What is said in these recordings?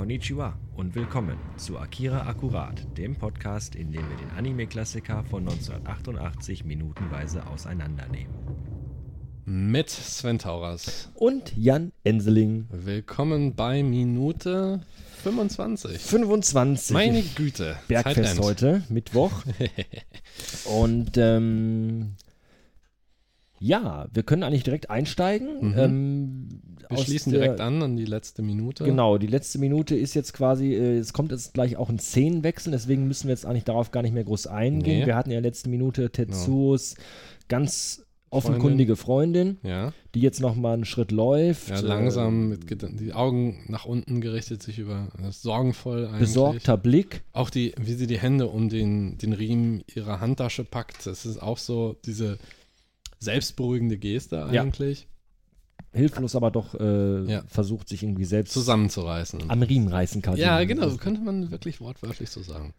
Konnichiwa und willkommen zu Akira Akkurat, dem Podcast, in dem wir den Anime-Klassiker von 1988 minutenweise auseinandernehmen. Mit Sven Tauras. Und Jan Enseling. Willkommen bei Minute 25. 25. Meine Güte. Bergfest heute, Mittwoch. Und ähm, ja, wir können eigentlich direkt einsteigen. Mhm. Ähm, Wir schließen der- direkt an an die letzte Minute. Genau, die letzte Minute ist jetzt quasi, äh, es kommt jetzt gleich auch ein Szenenwechsel, deswegen müssen wir jetzt eigentlich darauf gar nicht mehr groß eingehen. Nee. Wir hatten ja letzte Minute Tetsuos ganz Freundin. offenkundige Freundin, Ja, die jetzt nochmal einen Schritt läuft. ja äh, langsam, mit die Augen nach unten gerichtet, sich über, sorgenvoll eigentlich. besorgter Blick. Auch die, wie sie die Hände um den, den Riemen ihrer Handtasche packt, das ist auch so diese selbstberuhigende Geste Ja. eigentlich, hilflos aber doch äh, Ja. versucht sich irgendwie selbst zusammenzureißen. am Riemen reißen kann. Ja, genau, so könnte man wirklich wortwörtlich so sagen.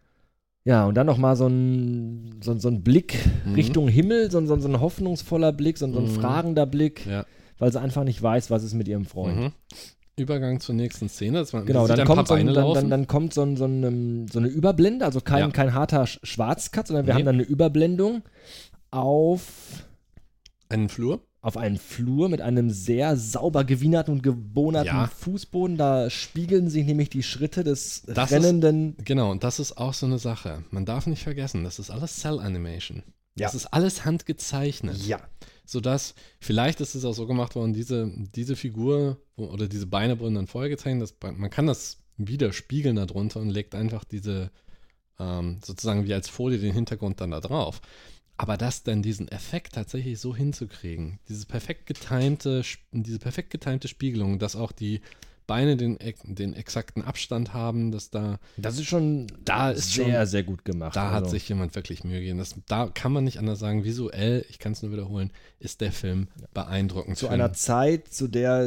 Ja, und dann nochmal so ein, so, so ein Blick Mhm. Richtung Himmel, so, ein- so, so ein hoffnungsvoller Blick, so, ein- so ein Mhm. fragender Blick, Ja. weil sie einfach nicht weiß, was ist mit ihrem Freund. Mhm. Übergang zur nächsten Szene. Das war, Genau, dann ein kommt, so ein, dann, dann, dann kommt so, ein, so, ein, ähm, so eine Überblende, also kein, Ja. kein harter Sch- Schwarzcut, sondern wir Nee. haben dann eine Überblendung auf, einen Flur. auf einen Flur mit einem sehr sauber gewienerten und gebohnerten Ja. Fußboden. Da spiegeln sich nämlich die Schritte des Das ist- rennenden. Genau, und das ist auch so eine Sache. Man darf nicht vergessen, das ist alles Cell Animation. Ja. Das ist alles handgezeichnet. ja, Sodass, vielleicht ist es auch so gemacht worden, diese, diese Figur oder diese Beine wurden dann vorher gezeichnet. Das, man kann das wieder spiegeln darunter und legt einfach diese, ähm, sozusagen wie als Folie den Hintergrund dann da drauf. Aber das dann diesen Effekt tatsächlich so hinzukriegen, diese perfekt getimte, diese perfekt getimte Spiegelung, dass auch die Beine den, den exakten Abstand haben, dass da das ist schon Da ist sehr, schon- sehr gut gemacht. da hat also. sich jemand wirklich Mühe gegeben. Das, da kann man nicht anders sagen. Visuell, ich kann es nur wiederholen, ist der Film beeindruckend. zu für einer Zeit, zu der,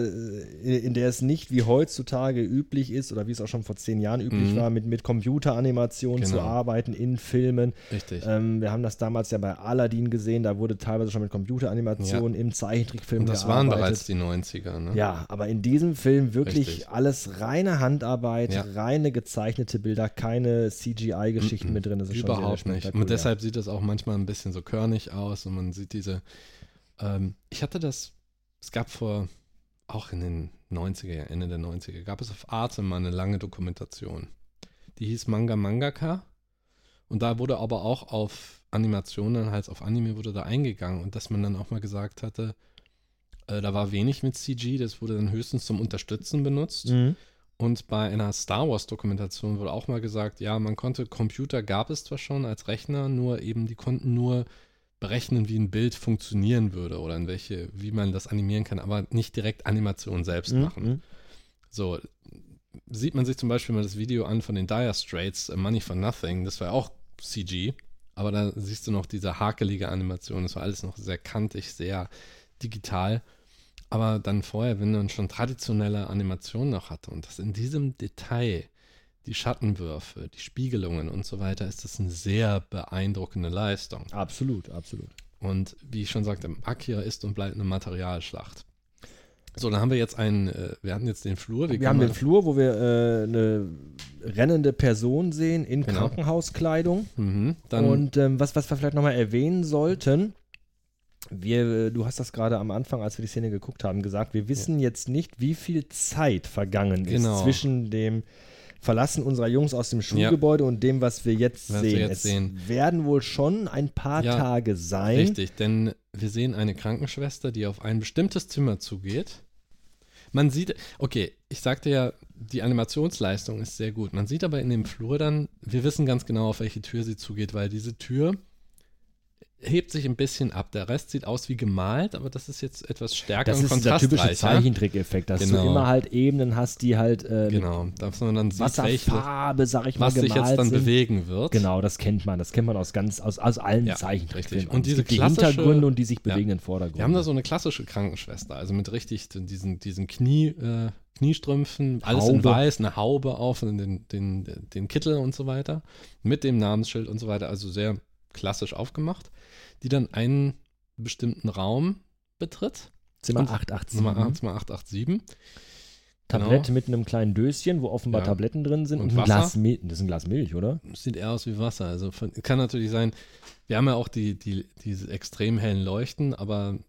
äh, in der es nicht wie heutzutage üblich ist oder wie es auch schon vor zehn Jahren üblich Mhm. war, mit, mit Computeranimationen zu Genau. arbeiten in Filmen. Richtig. Ähm, wir haben das damals ja bei Aladdin gesehen, da wurde teilweise schon mit Computeranimationen im Zeichentrickfilm Und das waren gearbeitet. bereits die 90er. Ne? Ja, aber in diesem Film wirklich Richtig. alles reine Handarbeit, Ja. reine gezeichnete Bilder, keine CGI-Geschichten mit drin. Das ist Überhaupt schon sehr, nicht. Und deshalb sieht es auch manchmal ein bisschen so körnig aus und man sieht diese. Ähm, ich hatte das, es gab vor, auch in den 90er, Ende der 90er, gab es auf Arte mal eine lange Dokumentation. Die hieß Manga Mangaka. Und da wurde aber auch auf Animationen, halt auf Anime wurde da eingegangen und dass man dann auch mal gesagt hatte, äh, da war wenig mit CG, das wurde dann höchstens zum Unterstützen benutzt. Mhm. Und bei einer Star Wars-Dokumentation wurde auch mal gesagt, ja, man konnte, Computer gab es zwar schon als Rechner, nur eben, die konnten nur berechnen, wie ein Bild funktionieren würde oder in welche, wie man das animieren kann, aber nicht direkt Animation selbst Mhm. machen. So, sieht man sich zum Beispiel mal das Video an von den Dire Straits, Money for Nothing, das war auch CG, aber da siehst du noch diese hakelige Animation, das war alles noch sehr kantig, sehr digital. Aber dann vorher, wenn man schon traditionelle Animationen noch hatte und das in diesem Detail, die Schattenwürfe, die Spiegelungen und so weiter, ist das eine sehr beeindruckende Leistung. Absolut, absolut. Und wie ich schon sagte, Akira ist und bleibt eine Materialschlacht. So, dann haben wir jetzt einen, äh, wir hatten jetzt den Flur. Wir haben den Flur, wo wir äh, eine rennende Person sehen in Genau. Krankenhauskleidung. Mhm, Und ähm, was, was wir vielleicht nochmal erwähnen sollten, wir, äh, du hast das gerade am Anfang, als wir die Szene geguckt haben, gesagt, wir wissen jetzt nicht, wie viel Zeit vergangen Genau. ist zwischen dem Verlassen unserer Jungs aus dem Schulgebäude und dem, was wir jetzt Was wir sehen. jetzt es sehen. werden wohl schon ein paar Ja, Tage sein. Richtig, denn wir sehen eine Krankenschwester, die auf ein bestimmtes Zimmer zugeht. Man sieht, okay, ich sagte ja, die Animationsleistung ist sehr gut. Man sieht aber in dem Flur dann, wir wissen ganz genau, auf welche Tür sie zugeht, weil diese Tür hebt sich ein bisschen ab. Der Rest sieht aus wie gemalt, aber das ist jetzt etwas stärker Das und ist dieser typische. Zeichentrick-Effekt, dass du Genau. immer halt Ebenen hast, die halt äh, Genau, dass man dann sieht, welche, Wasserfarbe, sag ich mal, was sich jetzt dann sind. bewegen wird. Genau, das kennt man. Das kennt man aus ganz aus, aus allen Ja, Zeichentrickfilmen. Und diese die Hintergründe und die sich Ja. bewegenden Vordergründe. Wir haben da so eine klassische Krankenschwester, also mit richtig diesen, diesen Knie, äh, Kniestrümpfen, alles in Haube. weiß, eine Haube auf und den, den, den Kittel und so weiter, mit dem Namensschild und so weiter, also sehr klassisch aufgemacht, die dann einen bestimmten Raum betritt. Zimmer und- 887. Nummer 8, Zimmer 887. Tablett Genau. mit einem kleinen Döschen, wo offenbar Ja. Tabletten drin sind Und und, ein Wasser. Glas Milch. Das ist ein Glas Milch, oder? Sieht eher aus wie Wasser. Also von, kann natürlich sein, wir haben ja auch die, die, diese extrem hellen Leuchten, aber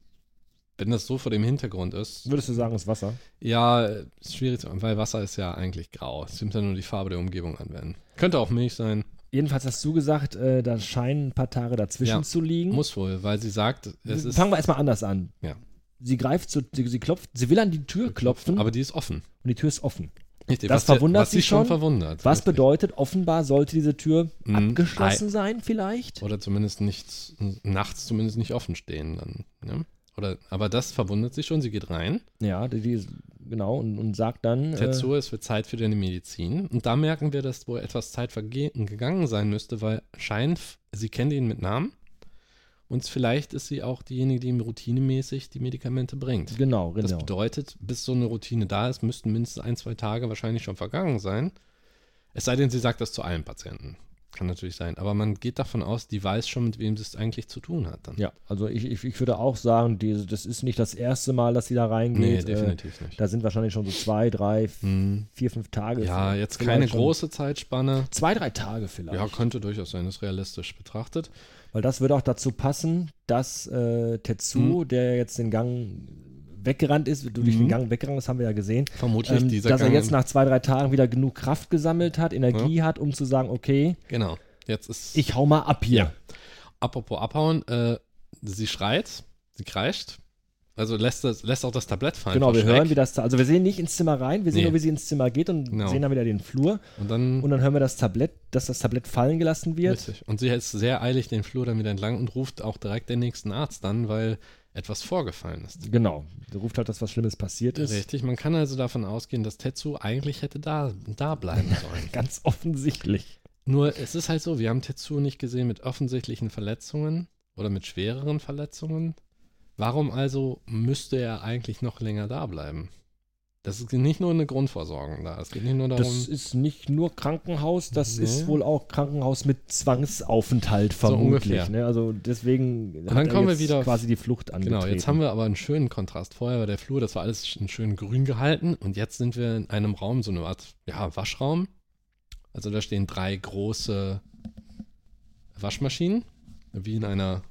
wenn das so vor dem Hintergrund ist, Würdest du sagen, ist Wasser? ja, ist schwierig, zu- weil Wasser ist ja eigentlich grau. Es nimmt ja nur die Farbe der Umgebung anwenden. Könnte auch Milch sein, Jedenfalls hast du gesagt, äh, da scheinen ein paar Tage dazwischen Ja, zu liegen. muss wohl, weil sie sagt, es ist. Fangen wir erstmal anders an. Ja. Sie greift zu, sie, sie klopft, sie will an die Tür klopfen Aber die ist offen. und die Tür ist offen. Richtig, Das was, der- verwundert was sie schon schon. verwundert. Was richtig. bedeutet, offenbar sollte diese Tür Mhm. abgeschlossen sein, vielleicht? Oder zumindest nicht, nachts zumindest nicht offen stehen dann. Ja? Oder, aber das verwundert sie schon, sie geht rein. Ja, die, die genau, und, und sagt dann. Äh, Tetsuo, es wird Zeit für deine Medizin. Und da merken wir, dass wohl etwas Zeit verge- gegangen sein müsste, weil scheint, sie kennt ihn mit Namen. Und vielleicht ist sie auch diejenige, die ihm routinemäßig die Medikamente bringt. genau, Das genau. bedeutet, bis so eine Routine da ist, müssten mindestens ein, zwei Tage wahrscheinlich schon vergangen sein. Es sei denn, sie sagt das zu allen Patienten. Kann natürlich sein. Aber man geht davon aus, die weiß schon, mit wem sie es eigentlich zu tun hat. Dann. Ja, also ich, ich, ich würde auch sagen, die, das ist nicht das erste Mal, dass sie da nee, reingeht. äh, definitiv nicht. da sind wahrscheinlich schon so zwei, drei, Hm. vier, fünf Tage. Ja, jetzt keine große Zeitspanne. Zwei, drei Tage vielleicht. Ja, könnte durchaus sein, ist realistisch betrachtet. Weil das würde auch dazu passen, dass äh, Tetsuo, der jetzt den Gang weggerannt ist, durch den Mhm. Gang weggerannt ist, haben wir ja gesehen, Vermutlich ähm, dieser dass er Gang- jetzt nach zwei, drei Tagen wieder genug Kraft gesammelt hat, Energie hat, um zu sagen, okay, Genau. Jetzt ist. ich hau mal ab hier. Ja. Apropos abhauen, äh, sie schreit, sie kreischt. Also lässt, das, lässt auch das Tablett fallen. Genau, wir Schreck. hören, wie das, also wir sehen nicht ins Zimmer rein, wir sehen Nee. nur, wie sie ins Zimmer geht und Genau. sehen dann wieder den Flur Und dann. und dann hören wir das Tablett, dass das Tablett fallen gelassen wird. Richtig. Und sie ist sehr eilig den Flur dann wieder entlang und ruft auch direkt den nächsten Arzt an, weil etwas vorgefallen ist. Genau, der ruft halt, dass was Schlimmes passiert ist. Richtig, man kann also davon ausgehen, dass Tetsu eigentlich hätte da, da bleiben sollen. Ganz offensichtlich. Nur es ist halt so, wir haben Tetsu nicht gesehen mit offensichtlichen Verletzungen oder mit schwereren Verletzungen. Warum also müsste er eigentlich noch länger da bleiben? Das ist nicht nur eine Grundversorgung da. Es geht nicht nur darum. Das ist nicht nur Krankenhaus, das Nee. ist wohl auch Krankenhaus mit Zwangsaufenthalt So vermutlich. ungefähr. ne? Also deswegen dann hat er kommen wir wieder quasi die Flucht angetreten. genau, jetzt haben wir aber einen schönen Kontrast. Vorher war der Flur, das war alles sch- schön grün gehalten und jetzt sind wir in einem Raum, so eine Art ja, Waschraum. Also da stehen drei große Waschmaschinen, wie in einer,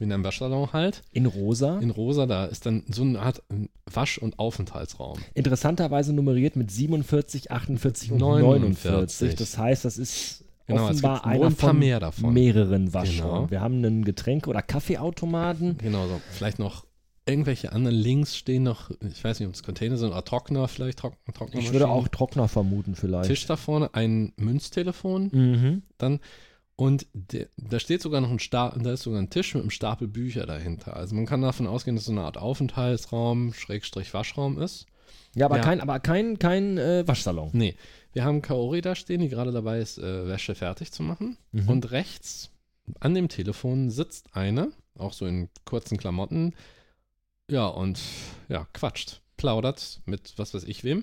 in einem Waschsalon halt. in rosa. In rosa, da ist dann so eine Art ähm, Wasch- und Aufenthaltsraum. interessanterweise nummeriert mit 47, 48 und 49. 49. Das heißt, das ist Genau, offenbar einer ein von mehr davon. mehreren Waschräumen. Genau. Wir haben einen Getränke- oder Kaffeeautomaten. Genau, so. vielleicht noch irgendwelche anderen links stehen noch, ich weiß nicht, ob es Container sind oder Trockner, vielleicht Trock Trockner. Ich würde auch Trockner vermuten vielleicht. Tisch da vorne, ein Münztelefon, Mhm. dann und der, da steht sogar noch ein Stapel, da ist sogar ein Tisch mit einem Stapel Bücher dahinter. Also man kann davon ausgehen, dass es so eine Art Aufenthaltsraum, Schrägstrich Waschraum ist. Ja, aber Ja. kein, aber kein, kein äh, Waschsalon. Nee, wir haben Kaori da stehen, die gerade dabei ist, äh, Wäsche fertig zu machen. Mhm. Und rechts an dem Telefon sitzt eine, auch so in kurzen Klamotten, ja, und ja, quatscht, plaudert mit was weiß ich wem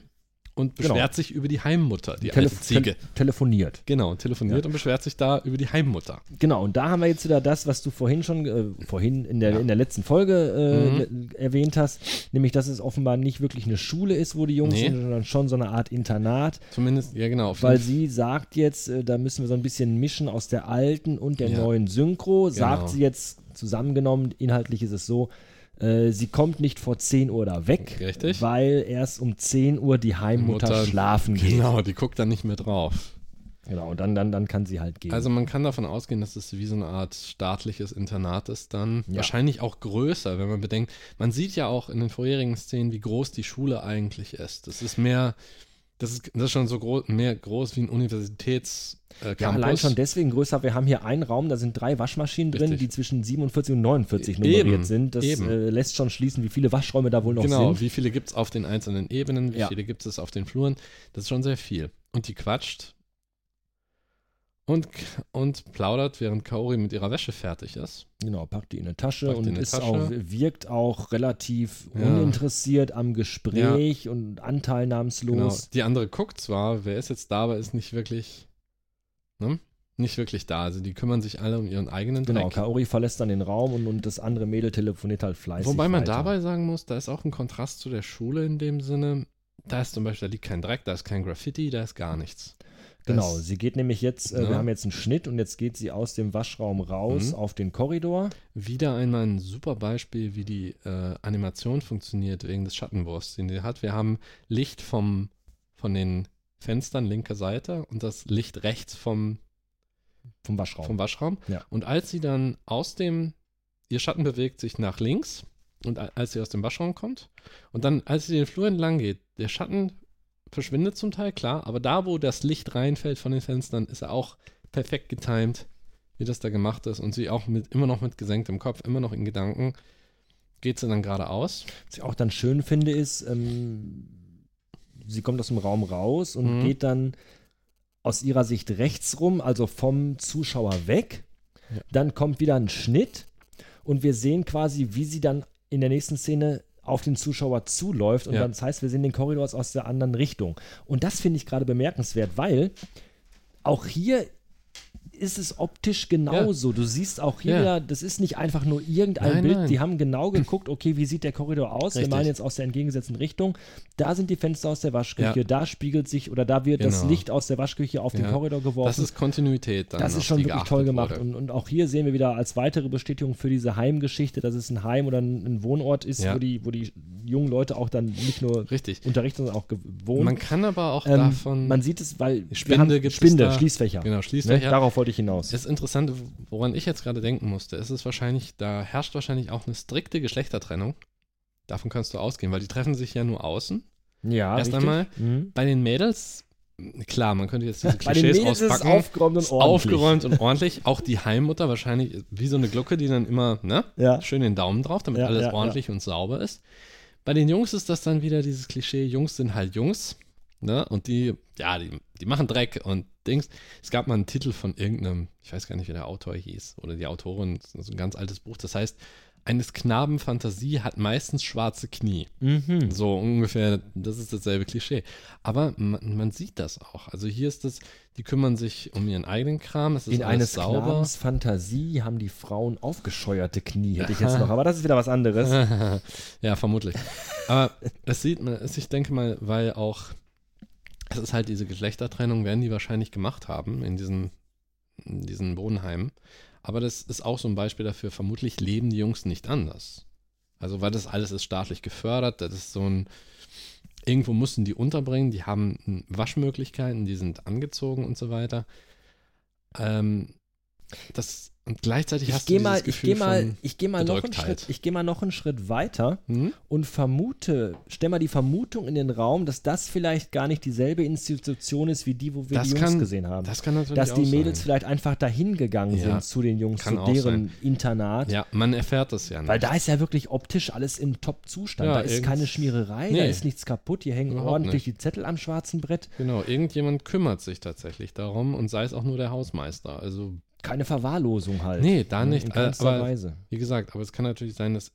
und Genau. beschwert sich über die Heimmutter, die Telef Ziege. tel telefoniert. Genau, und telefoniert und beschwert sich da über die Heimmutter. Genau, und da haben wir jetzt wieder das, was du vorhin schon, äh, vorhin in der, Ja. in der letzten Folge äh, Mhm. erwähnt hast, nämlich, dass es offenbar nicht wirklich eine Schule ist, wo die Jungs Nee. sind, sondern schon so eine Art Internat, Zumindest, ja genau. weil sie sagt jetzt, äh, da müssen wir so ein bisschen mischen aus der alten und der Ja. neuen Synchro, sagt Genau. sie jetzt zusammengenommen, inhaltlich ist es so, äh, sie kommt nicht vor 10 Uhr da weg, Richtig. weil erst um 10 Uhr die Heimmutter Mutter- schlafen geht. Genau, die guckt dann nicht mehr drauf. Genau, und dann, dann, dann kann sie halt gehen. Also man kann davon ausgehen, dass es wie so eine Art staatliches Internat ist dann. Ja. Wahrscheinlich auch größer, wenn man bedenkt. Man sieht ja auch in den vorherigen Szenen, wie groß die Schule eigentlich ist. Das ist mehr, das ist, das ist schon so groß, mehr groß wie ein Universitäts äh, Ja, allein schon deswegen größer. Wir haben hier einen Raum, da sind drei Waschmaschinen drin, Richtig. die zwischen 47 und 49 Eben, nummeriert sind. Das eben. äh, lässt schon schließen, wie viele Waschräume da wohl noch Genau, sind. wie viele gibt es auf den einzelnen Ebenen, wie Ja. viele gibt es auf den Fluren. Das ist schon sehr viel. Und die quatscht und, und plaudert, während Kaori mit ihrer Wäsche fertig ist. Genau, packt die in eine Tasche Packt und in eine ist Tasche. auch, wirkt auch relativ Ja. uninteressiert am Gespräch und Genau. anteilnahmslos. Die andere guckt zwar, wer ist jetzt da, aber ist nicht wirklich, ne? Nicht wirklich da. Also die kümmern sich alle um ihren eigenen Genau, Dreck. Kaori verlässt dann den Raum und, und das andere Mädel telefoniert halt fleißig Wobei man weiter. dabei sagen muss, da ist auch ein Kontrast zu der Schule in dem Sinne, da ist zum Beispiel, da liegt kein Dreck, da ist kein Graffiti, da ist gar nichts. Genau, sie geht nämlich jetzt, äh, Ja. wir haben jetzt einen Schnitt und jetzt geht sie aus dem Waschraum raus Mhm. auf den Korridor. Wieder einmal ein super Beispiel, wie die äh, Animation funktioniert wegen des Schattenwurfs, den die hat. Wir haben Licht vom, von den Fenstern linker Seite und das Licht rechts vom, Vom Waschraum. vom Waschraum. Ja. Und als sie dann aus dem, ihr Schatten bewegt sich nach links und als sie aus dem Waschraum kommt und dann, als sie den Flur entlang geht, der Schatten verschwindet zum Teil, klar, aber da, wo das Licht reinfällt von den Fenstern, ist er auch perfekt getimed, wie das da gemacht ist und sie auch mit, immer noch mit gesenktem Kopf, immer noch in Gedanken, geht sie dann geradeaus. Was ich auch dann schön finde, ist, ähm, sie kommt aus dem Raum raus und Mhm. geht dann aus ihrer Sicht rechts rum, also vom Zuschauer weg. Ja. Dann kommt wieder ein Schnitt und wir sehen quasi, wie sie dann in der nächsten Szene auf den Zuschauer zuläuft. Und Ja. dann, das heißt, wir sehen den Korridor aus der anderen Richtung. Und das finde ich gerade bemerkenswert, weil auch hier ist es optisch genauso. Du siehst auch hier Ja. das ist nicht einfach nur irgendein Nein, Bild. nein. Die haben genau geguckt, okay, wie sieht der Korridor aus? Wir Richtig. malen jetzt aus der entgegengesetzten Richtung. Da sind die Fenster aus der Waschküche, Ja. da spiegelt sich oder da wird das Genau. Licht aus der Waschküche auf den Ja. Korridor geworfen. Das ist Kontinuität dann. Das ist schon wirklich toll gemacht. Und, und auch hier sehen wir wieder als weitere Bestätigung für diese Heimgeschichte, dass es ein Heim oder ein, ein Wohnort ist, Ja. wo, die, wo die jungen Leute auch dann nicht nur Richtig. unterrichten, sondern auch gewohnt. Man kann aber auch ähm, davon. man sieht es, weil wir Spinde haben Spinde. Schließfächer. genau, Ne? Schließfächer. Darauf wollte ich hinaus. Das Interessante, woran ich jetzt gerade denken musste, ist es wahrscheinlich, da herrscht wahrscheinlich auch eine strikte Geschlechtertrennung. Davon kannst du ausgehen, weil die treffen sich ja nur außen. ja, erst richtig. einmal Mhm. Bei den Mädels, klar, man könnte jetzt diese Bei den Klischees rauspacken. aufgeräumt und ordentlich. aufgeräumt und ordentlich. Auch die Heimmutter wahrscheinlich wie so eine Glucke, die dann immer, ne? Ja. Schön den Daumen drauf, damit Ja, alles ja, ordentlich und sauber ist. Bei den Jungs ist das dann wieder dieses Klischee, Jungs sind halt Jungs, ne? Und die, ja, die, die machen Dreck und Dings. Es gab mal einen Titel von irgendeinem, ich weiß gar nicht, wie der Autor hieß, oder die Autorin, das ist ein ganz altes Buch, das heißt, eines Knaben Fantasie hat meistens schwarze Knie. Mhm. So ungefähr, das ist dasselbe Klischee. Aber man, man sieht das auch. Also hier ist es, die kümmern sich um ihren eigenen Kram, es ist In eines sauber. Knabens Fantasie haben die Frauen aufgescheuerte Knie, hätte ich jetzt noch. Aber das ist wieder was anderes. ja, vermutlich. Aber das sieht man, es- ich denke mal, weil auch, es ist halt diese Geschlechtertrennung, werden die wahrscheinlich gemacht haben in diesen, in diesen Wohnheimen. Aber das ist auch so ein Beispiel dafür, vermutlich leben die Jungs nicht anders. Also, weil das alles ist staatlich gefördert, das ist so ein, irgendwo mussten die unterbringen, die haben hm, Waschmöglichkeiten, die sind angezogen und so weiter. Ähm, das, und gleichzeitig Ich hast gehe du mal, dieses ich Gefühl gehe mal, von, ich gehe mal noch einen Bedrücktheit. Schritt, ich gehe mal noch einen Schritt weiter hm? und vermute, stell mal die Vermutung in den Raum, dass das vielleicht gar nicht dieselbe Institution ist wie die, wo wir Das die Jungs kann- gesehen haben. Das kann natürlich dass die Mädels sein. vielleicht einfach dahin gegangen Ja. sind zu den Jungs, Kann zu deren Internat. Ja, man erfährt das ja nicht. Weil da ist ja wirklich optisch alles im Top-Zustand. Ja, da ist keine Schmiererei, da Nee. ist nichts kaputt, hier hängen Überhaupt ordentlich die Zettel am schwarzen Brett. genau, irgendjemand kümmert sich tatsächlich darum und sei es auch nur der Hausmeister. Also, Keine Verwahrlosung halt. nee, da Ne, nicht. In Äh, keinster aber Weise. wie gesagt, aber es kann natürlich sein, dass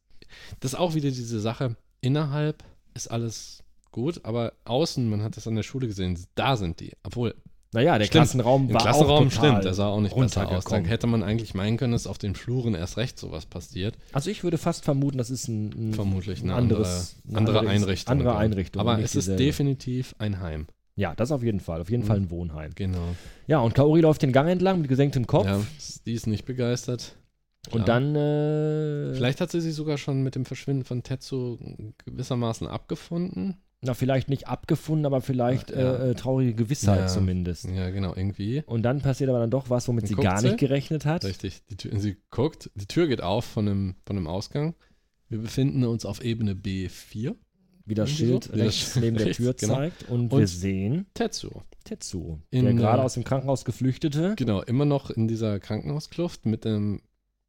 das auch wieder diese Sache. Innerhalb ist alles gut, aber außen, man hat das an der Schule gesehen, da sind die. Obwohl, Naja, der Stimmt. Klassenraum war Klassenraum auch total stimmt, der sah auch nicht besser aus. Da runtergekommen. hätte man eigentlich meinen können, dass auf den Fluren erst recht sowas passiert. Also ich würde fast vermuten, das ist ein, ein Vermutlich eine ein anderes, andere, andere eine Einrichtung. Andere. Einrichtung. Aber es ist definitiv ein Heim. Ja, das auf jeden Fall. Auf jeden Mhm. Fall ein Wohnheim. Genau. Ja, und Kaori läuft den Gang entlang mit gesenktem Kopf. Ja, die ist nicht begeistert. und dann. Äh, Vielleicht hat sie sich sogar schon mit dem Verschwinden von Tetsu gewissermaßen abgefunden. Na, vielleicht nicht abgefunden, aber vielleicht Ja. äh, äh, traurige Gewissheit Ja. zumindest. Ja, genau, irgendwie. Und dann passiert aber dann doch was, womit Dann sie gar sie. nicht gerechnet hat. Richtig. Die Tür, sie guckt, die Tür geht auf von einem, von einem Ausgang. Wir befinden uns auf Ebene B4. Wie das Schild so. Rechts neben der Tür genau. zeigt. Und, Und- wir sehen Tetsu. Tetsu, In, der gerade äh, aus dem Krankenhaus geflüchtete. Genau, immer noch in dieser Krankenhauskluft mit, einem,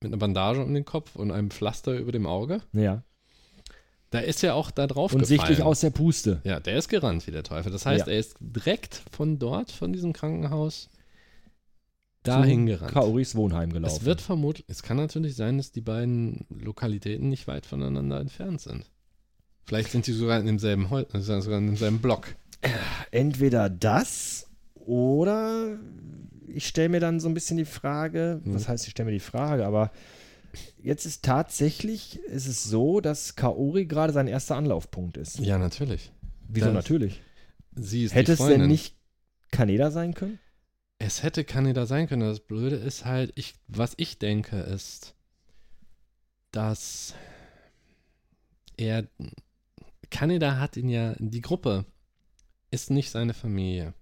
mit einer Bandage um den Kopf und einem Pflaster über dem Auge. Ja. Da ist ja auch da drauf Und gefallen. sichtlich aus der Puste. Ja, der ist gerannt wie der Teufel. Das heißt, Ja. er ist direkt von dort, von diesem Krankenhaus, dahin gerannt. Kaoris Wohnheim gelaufen. Es wird vermutlich, es kann natürlich sein, dass die beiden Lokalitäten nicht weit voneinander entfernt sind. Vielleicht sind die sogar in demselben, Hol äh, sogar in demselben Block. Entweder das oder ich stelle mir dann so ein bisschen die Frage, Mhm. was heißt, ich stelle mir die Frage, aber jetzt ist tatsächlich, ist es so, dass Kaori gerade sein erster Anlaufpunkt ist. Ja, natürlich. Wieso Das- natürlich? Sie ist Hätte die es denn nicht Kaneda sein können? Es hätte Kaneda sein können. Das Blöde ist halt, ich, was ich denke, ist, dass er. Kaneda hat ihn ja. Die Gruppe ist nicht seine Familie.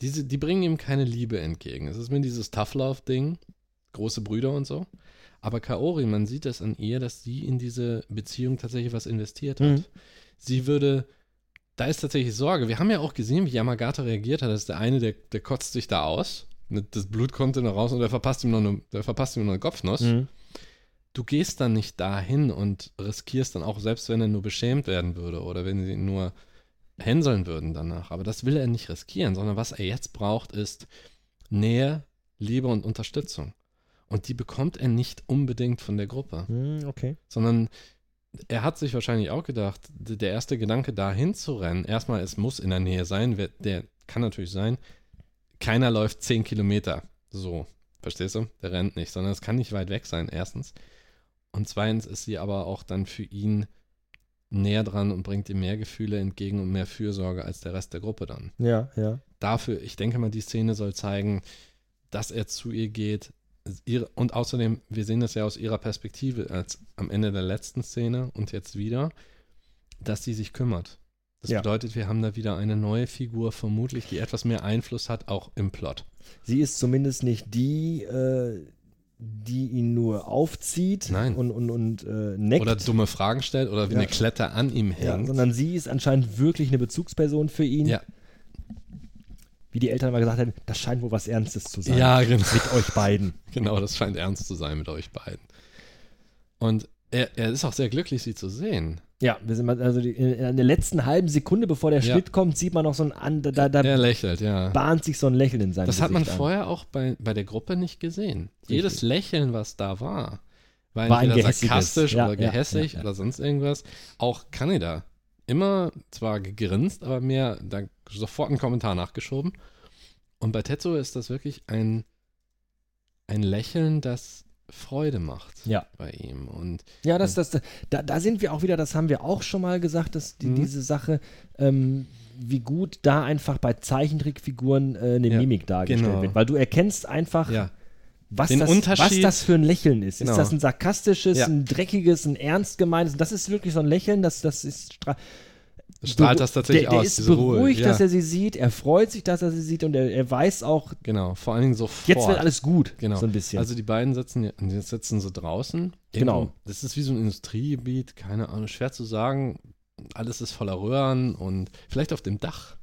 Diese, die bringen ihm keine Liebe entgegen. Es ist mir dieses Tough Love-Ding, große Brüder und so. Aber Kaori, man sieht es an ihr, dass sie in diese Beziehung tatsächlich was investiert hat. Mhm. Sie würde, da ist tatsächlich Sorge. Wir haben ja auch gesehen, wie Yamagata reagiert hat. Das ist der eine, der, der kotzt sich da aus. Das Blut kommt noch raus und der verpasst ihm noch eine, der verpasst ihm noch eine Kopfnuss. Mhm. Du gehst dann nicht dahin und riskierst dann auch, selbst wenn er nur beschämt werden würde oder wenn sie ihn nur hänseln würden danach. Aber das will er nicht riskieren, sondern was er jetzt braucht, ist Nähe, Liebe und Unterstützung. Und die bekommt er nicht unbedingt von der Gruppe Mhm, okay. sondern er hat sich wahrscheinlich auch gedacht, der erste Gedanke, dahin zu rennen, erstmal, es muss in der Nähe sein, der kann natürlich sein, keiner läuft 10 Kilometer, so, verstehst du? Der rennt nicht, sondern es kann nicht weit weg sein, erstens. Und zweitens ist sie aber auch dann für ihn näher dran und bringt ihm mehr Gefühle entgegen und mehr Fürsorge als der Rest der Gruppe dann Ja, ja. dafür, ich denke mal, die Szene soll zeigen, dass er zu ihr geht. Ihre, und außerdem, wir sehen das ja aus ihrer Perspektive als am Ende der letzten Szene und jetzt wieder, dass sie sich kümmert. Das Ja. bedeutet, wir haben da wieder eine neue Figur, vermutlich, die etwas mehr Einfluss hat, auch im Plot. Sie ist zumindest nicht die, äh, die ihn nur aufzieht Nein. und, und, und äh, neckt. Oder dumme Fragen stellt oder wie Ja. eine Klette an ihm ja, hängt. sondern sie ist anscheinend wirklich eine Bezugsperson für ihn. Ja, Wie die Eltern mal gesagt haben, das scheint wohl was Ernstes zu sein. ja genau. Mit euch beiden. genau, das scheint ernst zu sein mit euch beiden. Und er, er ist auch sehr glücklich, sie zu sehen. Ja, wir sind also die, in, in der letzten halben Sekunde, bevor der Ja. Schnitt kommt, sieht man noch so ein, an, da, da Er lächelt, ja. bahnt sich so ein Lächeln in seinem Das Gesicht hat man an. vorher auch bei, bei der Gruppe nicht gesehen. Richtig. Jedes Lächeln, was da war, war War entweder sarkastisch Ja, oder gehässig ja, oder sonst irgendwas. Auch Kaneda. Immer zwar gegrinst, aber mehr da sofort einen Kommentar nachgeschoben. Und bei Tetsuo ist das wirklich ein, ein Lächeln, das Freude macht Ja. bei ihm. Und Ja, das, das, da, da sind wir auch wieder, das haben wir auch schon mal gesagt, dass die, Mhm. diese Sache, ähm, wie gut da einfach bei Zeichentrickfiguren äh, eine Ja, Mimik dargestellt genau. wird. Weil du erkennst einfach, ja, was, Den das, was das für ein Lächeln ist. Genau. Ist das ein sarkastisches, Ja. ein dreckiges, ein ernst gemeines? Das ist wirklich so ein Lächeln, das, das ist stra- strahlt das tatsächlich der, der aus, ist diese Ruhe. beruhigt, ja, dass er sie sieht, er freut sich, dass er sie sieht und er, er weiß auch, Genau, vor allen Dingen sofort. jetzt wird alles gut. Genau. So ein bisschen. Also die beiden sitzen, jetzt sitzen sie draußen. Genau. Das ist wie so ein Industriegebiet, keine Ahnung, schwer zu sagen. Alles ist voller Röhren und vielleicht auf dem Dach,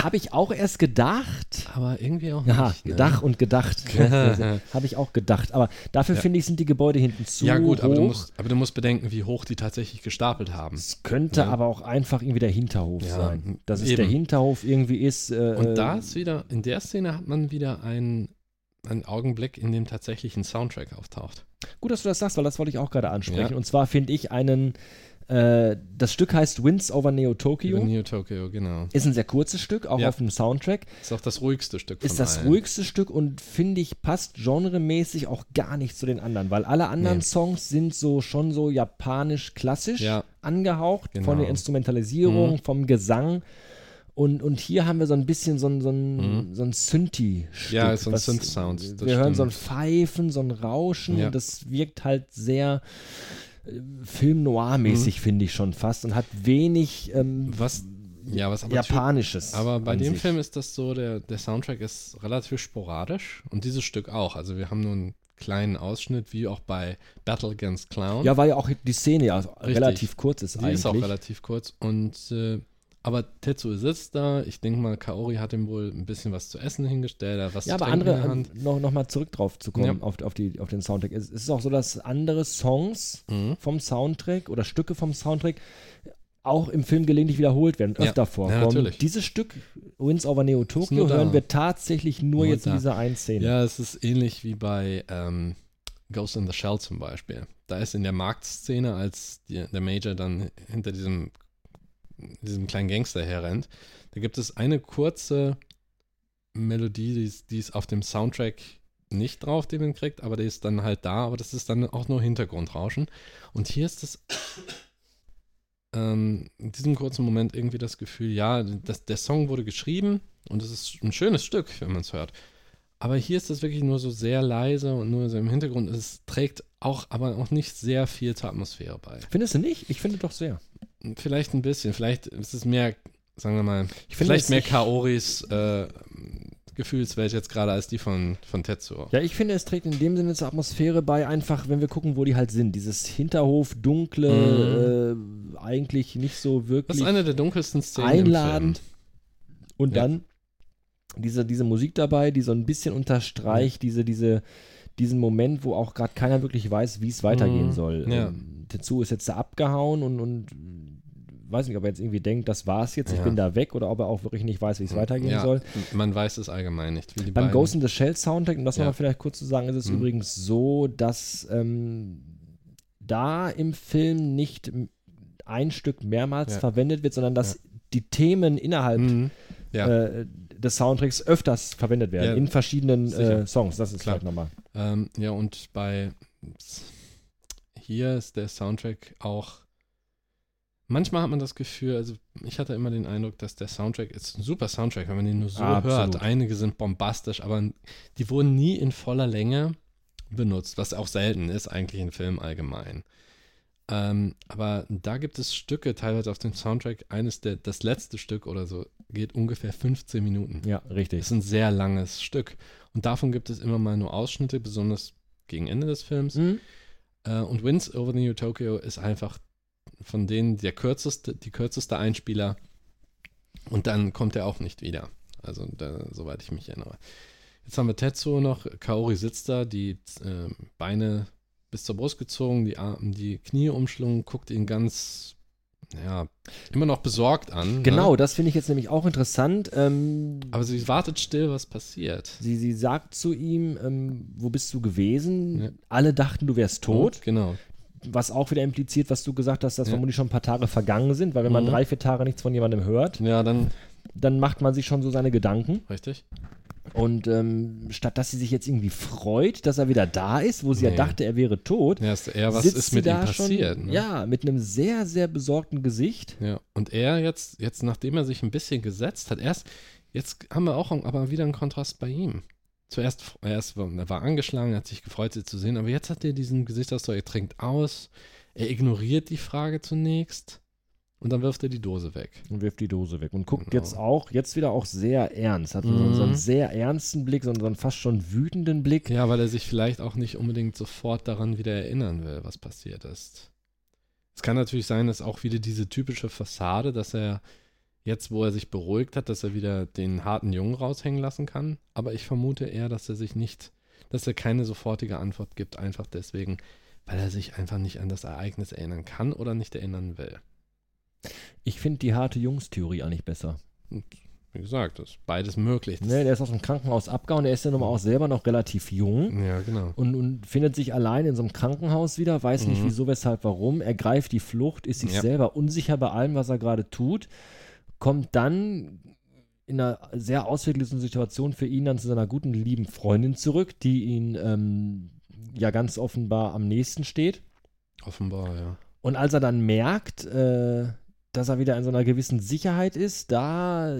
Habe ich auch erst gedacht. aber irgendwie auch Ja, nicht. ne? Dach und gedacht. Habe ich auch gedacht. Aber dafür Ja. finde ich, sind die Gebäude hinten zu Ja gut, hoch. aber du, musst, aber du musst bedenken, wie hoch die tatsächlich gestapelt haben. es könnte Ja. aber auch einfach irgendwie der Hinterhof Ja, sein. Dass es eben. der Hinterhof irgendwie ist. Äh, Und da ist wieder, in der Szene hat man wieder einen, einen Augenblick, in dem tatsächlich ein Soundtrack auftaucht. Gut, dass du das sagst, weil das wollte ich auch gerade ansprechen. Ja. Und zwar finde ich einen, äh, das Stück heißt Winds over Neo Tokyo. Neo Tokyo, genau. Ist ein sehr kurzes Stück, auch Ja. auf dem Soundtrack. Ist auch das ruhigste Stück von Ist das allen. ruhigste Stück und finde ich, passt genremäßig auch gar nicht zu den anderen, weil alle anderen Nee. Songs sind so schon so japanisch-klassisch Ja. angehaucht, von Genau. der Instrumentalisierung, Mhm. vom Gesang. Und, und hier haben wir so ein bisschen so ein, so ein, Mhm. so ein Synthi-Stück. Ja, so ein Synth-Sound, Wir hören so ein stimmt. Pfeifen, so ein Rauschen. Ja. Und das wirkt halt sehr äh, Film-Noir-mäßig, finde ich schon fast. Und hat wenig ähm, Mhm. Was, ja, was aber Japanisches. Aber bei dem sich. Film ist das so, der, der Soundtrack ist relativ sporadisch und dieses Stück auch. Also wir haben nur einen kleinen Ausschnitt, wie auch bei Battle Against Clown. Ja, weil ja auch die Szene ja relativ kurz ist Die eigentlich. ist auch relativ kurz. Und äh, aber Tetsuo sitzt da. Ich denke mal, Kaori hat ihm wohl ein bisschen was zu essen hingestellt, was ja, aber andere, in noch, noch mal zurück drauf zu kommen, Ja. auf, auf, die, auf den Soundtrack. Es, ist auch so, dass andere Songs Mhm. vom Soundtrack oder Stücke vom Soundtrack auch im Film gelegentlich wiederholt werden, Ja. öfter Ja, vorkommen. natürlich. Dieses Stück, Winds over Neo Tokyo, hören wir tatsächlich nur, Nur jetzt in da. dieser einen Szene. Ja, es ist ähnlich wie bei ähm, Ghost in the Shell zum Beispiel. Da ist in der Marktszene, als die, der Major dann hinter diesem, diesem kleinen Gangster herrennt, da gibt es eine kurze Melodie, die ist, die ist auf dem Soundtrack nicht drauf, den man kriegt, aber die ist dann halt da, aber das ist dann auch nur Hintergrundrauschen. Und hier ist es ähm, in diesem kurzen Moment irgendwie das Gefühl, ja, das, der Song wurde geschrieben und es ist ein schönes Stück, wenn man es hört. Aber hier ist das wirklich nur so sehr leise und nur so im Hintergrund. Es trägt auch, aber auch nicht sehr viel zur Atmosphäre bei. Findest du nicht? Ich finde doch sehr. Vielleicht ein bisschen. Vielleicht ist es mehr, sagen wir mal, Ich vielleicht mehr Kaoris äh, Gefühlswelt jetzt gerade als die von, von Tetsuo. Ja, ich finde, es trägt in dem Sinne zur Atmosphäre bei, einfach, wenn wir gucken, wo die halt sind. Dieses Hinterhof, dunkle, äh, eigentlich nicht so Das wirklich ist eine der dunkelsten Szenen. einladend. Und Ja. dann diese, diese Musik dabei, die so ein bisschen unterstreicht, diese, diese, diesen Moment, wo auch gerade keiner wirklich weiß, wie es weitergehen Mhm. soll. Ja. Ähm, Tetsuo ist jetzt da abgehauen und, und weiß nicht, ob er jetzt irgendwie denkt, das war's jetzt, ich Ja. bin da weg oder ob er auch wirklich nicht weiß, wie es weitergehen ja, soll. Man weiß es allgemein nicht. Beim beiden- Ghost in the Shell Soundtrack, um das Ja. nochmal vielleicht kurz zu sagen, ist es Mhm. übrigens so, dass ähm, da im Film nicht ein Stück mehrmals Ja. verwendet wird, sondern dass die Themen innerhalb Mhm. Äh, des Soundtracks öfters verwendet werden, in verschiedenen äh, Songs. Das ist Klar. vielleicht nochmal. Ähm, ja, und bei hier ist der Soundtrack auch. Manchmal hat man das Gefühl, also ich hatte immer den Eindruck, dass der Soundtrack ist ein super Soundtrack, wenn man den nur so Absolut. hört. Einige sind bombastisch, aber die wurden nie in voller Länge benutzt, was auch selten ist, eigentlich in Filmen allgemein. Ähm, aber da gibt es Stücke, teilweise auf dem Soundtrack, eines der, das letzte Stück oder so, geht ungefähr 15 Minuten. Ja, richtig. ist ein sehr langes Stück. Und davon gibt es immer mal nur Ausschnitte, besonders gegen Ende des Films. Mhm. Äh, und Winds Over the New Tokyo ist einfach von denen der kürzeste, die kürzeste Einspieler. Und dann kommt er auch nicht wieder. Also, da, soweit ich mich erinnere. Jetzt haben wir Tetsuo noch. Kaori sitzt da, die äh, Beine bis zur Brust gezogen, die, Arme, die Knie umschlungen, guckt ihn ganz, ja, immer noch besorgt an. Genau, Ne? das finde ich jetzt nämlich auch interessant. Ähm, Aber sie wartet still, was passiert. sie, sie sagt zu ihm, ähm, wo bist du gewesen? Ja. Alle dachten, du wärst tot. Genau. Was auch wieder impliziert, was du gesagt hast, dass Ja. vermutlich schon ein paar Tage vergangen sind, weil wenn man Mhm. drei, vier Tage nichts von jemandem hört, Ja, dann, dann macht man sich schon so seine Gedanken. richtig. Und ähm, statt dass sie sich jetzt irgendwie freut, dass er wieder da ist, wo sie ja Nee. dachte, er wäre tot, Ja, ist eher, was sitzt ist mit ihm passiert? schon, ne? ja, mit einem sehr, sehr besorgten Gesicht. ja. Und er jetzt, jetzt, nachdem er sich ein bisschen gesetzt hat, erst, jetzt haben wir auch aber wieder einen Kontrast bei ihm. Zuerst, erst war, er war angeschlagen, er hat sich gefreut, sie zu sehen, aber jetzt hat er diesen Gesichtsausdruck, er trinkt aus, er ignoriert die Frage zunächst und dann wirft er die Dose weg. Und wirft die Dose weg und guckt Genau. jetzt auch, jetzt wieder auch sehr ernst. Hat so, so einen Mhm. sehr ernsten Blick, so einen, so einen fast schon wütenden Blick. Ja, weil er sich vielleicht auch nicht unbedingt sofort daran wieder erinnern will, was passiert ist. Es kann natürlich sein, dass auch wieder diese typische Fassade, dass er jetzt, wo er sich beruhigt hat, dass er wieder den harten Jungen raushängen lassen kann. Aber ich vermute eher, dass er sich nicht, dass er keine sofortige Antwort gibt, einfach deswegen, weil er sich einfach nicht an das Ereignis erinnern kann oder nicht erinnern will. Ich finde die harte Jungs-Theorie eigentlich besser. Wie gesagt, das ist beides möglich. Ne, der ist aus dem Krankenhaus abgehauen, der ist ja nun mal auch selber noch relativ jung. Ja, genau. Und, und findet sich allein in so einem Krankenhaus wieder, weiß nicht Mhm. wieso, weshalb, warum, ergreift die Flucht, ist sich Ja. selber unsicher bei allem, was er gerade tut, kommt dann in einer sehr ausweglosen Situation für ihn dann zu seiner guten, lieben Freundin zurück, die ihn ähm, ja ganz offenbar am nächsten steht. Offenbar, ja. Und als er dann merkt, äh, dass er wieder in so einer gewissen Sicherheit ist, da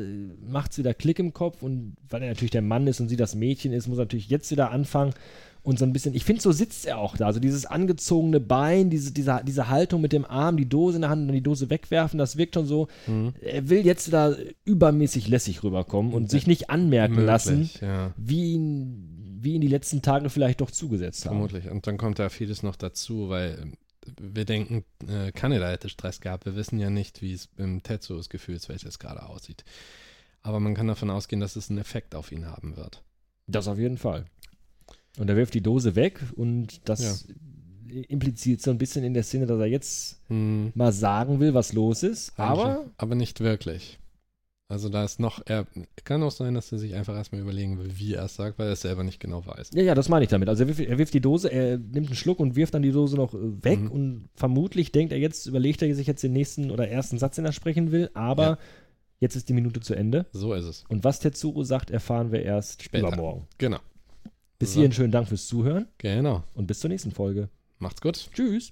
macht es wieder Klick im Kopf und weil er natürlich der Mann ist und sie das Mädchen ist, muss er natürlich jetzt wieder anfangen und so ein bisschen, ich finde, so sitzt er auch da, also dieses angezogene Bein, diese, diese, diese Haltung mit dem Arm, die Dose in der Hand und dann die Dose wegwerfen, das wirkt schon so, Mhm. er will jetzt wieder übermäßig lässig rüberkommen und Ja. sich nicht anmerken lassen, Möglich, ja. wie ihn, wie ihn die letzten Tage vielleicht doch zugesetzt haben. Vermutlich. Und dann kommt da vieles noch dazu, weil ähm, wir denken, äh, Kaneda hätte Stress gehabt. Wir wissen ja nicht, wie es im Tetsuos Gefühlswelt gerade aussieht. Aber man kann davon ausgehen, dass es einen Effekt auf ihn haben wird. Das auf jeden Fall. Und er wirft die Dose weg und das impliziert so ein bisschen in der Szene, dass er jetzt Hm, mal sagen will, was los ist. Aber aber nicht wirklich. Also da ist noch, er kann auch sein, dass er sich einfach erstmal überlegen will, wie er es sagt, weil er es selber nicht genau weiß. ja, ja, das meine ich damit. Also er wirft, er wirft die Dose, er nimmt einen Schluck und wirft dann die Dose noch äh, weg Mhm. und vermutlich denkt er jetzt, überlegt er sich jetzt den nächsten oder ersten Satz, den er sprechen will, aber Ja. jetzt ist die Minute zu Ende. So ist es. Und was Tetsuro sagt, erfahren wir erst Später. übermorgen. Genau. Bis So. hierhin schönen Dank fürs Zuhören Genau. und bis zur nächsten Folge. Macht's gut. Tschüss.